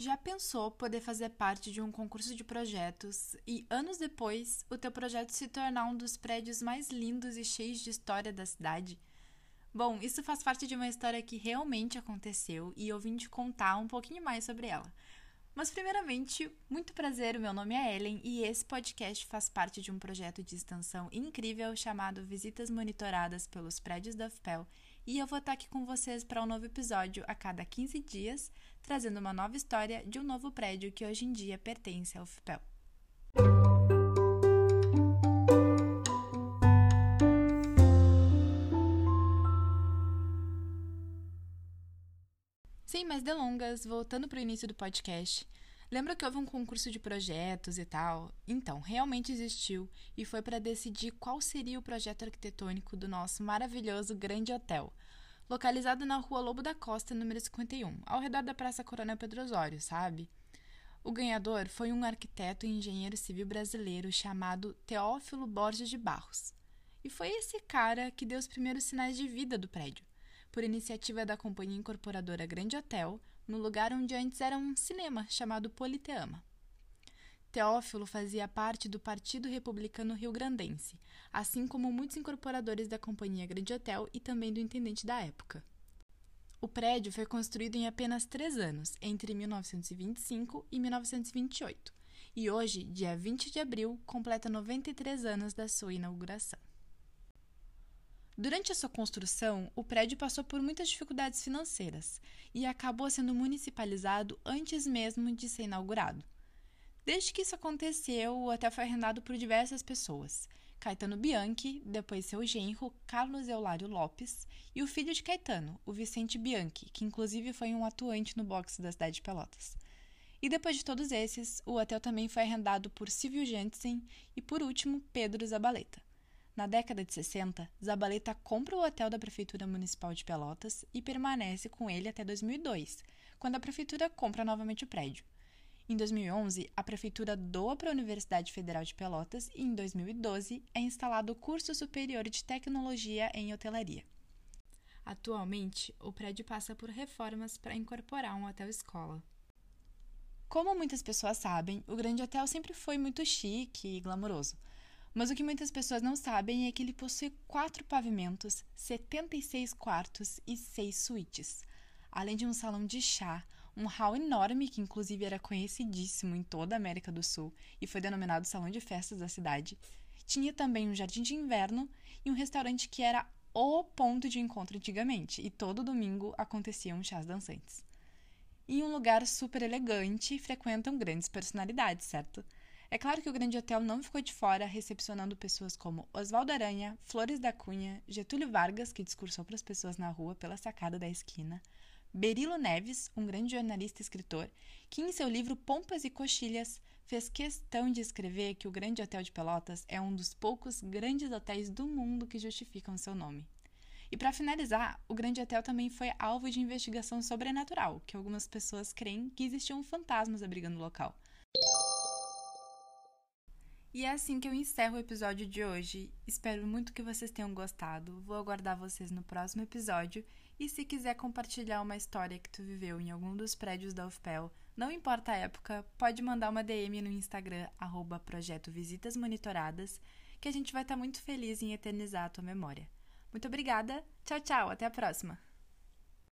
Já pensou poder fazer parte de um concurso de projetos e anos depois o teu projeto se tornar um dos prédios mais lindos e cheios de história da cidade? Bom, isso faz parte de uma história que realmente aconteceu e eu vim te contar um pouquinho mais sobre ela. Mas, primeiramente, muito prazer, meu nome é Ellen e esse podcast faz parte de um projeto de extensão incrível chamado Visitas Monitoradas pelos Prédios da UFPEL e eu vou estar aqui com vocês para um novo episódio a cada 15 dias, trazendo uma nova história de um novo prédio que hoje em dia pertence ao FPEL. Sem mais delongas, voltando para o início do podcast, Lembra que houve um concurso de projetos e tal? Então, realmente existiu e foi para decidir qual seria o projeto arquitetônico do nosso maravilhoso Grande Hotel, localizado na Rua Lobo da Costa, número 51, ao redor da Praça Coronel Pedro Osório, sabe? O ganhador foi um arquiteto e engenheiro civil brasileiro chamado Teófilo Borges de Barros. E foi esse cara que deu os primeiros sinais de vida do prédio, por iniciativa da companhia incorporadora Grande Hotel, no lugar onde antes era um cinema chamado Politeama. Teófilo fazia parte do Partido Republicano Rio-Grandense, assim como muitos incorporadores da Companhia Grande Hotel e também do intendente da época. O prédio foi construído em apenas três anos, entre 1925 e 1928, e hoje, dia 20 de abril, completa 93 anos da sua inauguração. Durante a sua construção, o prédio passou por muitas dificuldades financeiras e acabou sendo municipalizado antes mesmo de ser inaugurado. Desde que isso aconteceu, o hotel foi arrendado por diversas pessoas. Caetano Bianchi, depois seu genro, Carlos Eulário Lopes, e o filho de Caetano, o Vicente Bianchi, que inclusive foi um atuante no boxe da cidade de Pelotas. E depois de todos esses, o hotel também foi arrendado por Silvio Jensen e, por último, Pedro Zabaleta. Na década de 60, Zabaleta compra o hotel da Prefeitura Municipal de Pelotas e permanece com ele até 2002, quando a Prefeitura compra novamente o prédio. Em 2011, a Prefeitura doa para a Universidade Federal de Pelotas e, em 2012, é instalado o Curso Superior de Tecnologia em Hotelaria. Atualmente, o prédio passa por reformas para incorporar um hotel-escola. Como muitas pessoas sabem, o Grande Hotel sempre foi muito chique e glamouroso. Mas o que muitas pessoas não sabem é que ele possui quatro pavimentos, 76 quartos e seis suítes, além de um salão de chá, um hall enorme que inclusive era conhecidíssimo em toda a América do Sul e foi denominado Salão de Festas da cidade. Tinha também um jardim de inverno e um restaurante que era o ponto de encontro antigamente, e todo domingo aconteciam chás dançantes. Em um lugar super elegante, frequentam grandes personalidades, certo? É claro que o Grande Hotel não ficou de fora, recepcionando pessoas como Oswaldo Aranha, Flores da Cunha, Getúlio Vargas, que discursou para as pessoas na rua pela sacada da esquina, Berilo Neves, um grande jornalista e escritor, que em seu livro Pompas e Coxilhas fez questão de escrever que o Grande Hotel de Pelotas é um dos poucos grandes hotéis do mundo que justificam seu nome. E para finalizar, o Grande Hotel também foi alvo de investigação sobrenatural, que algumas pessoas creem que existiam fantasmas abrigando o local. E é assim que eu encerro o episódio de hoje. Espero muito que vocês tenham gostado. Vou aguardar vocês no próximo episódio. E se quiser compartilhar uma história que tu viveu em algum dos prédios da UFPEL, não importa a época, pode mandar uma DM no Instagram, arroba Projeto Visitas Monitoradas, que a gente vai estar muito feliz em eternizar a tua memória. Muito obrigada, tchau, tchau, até a próxima!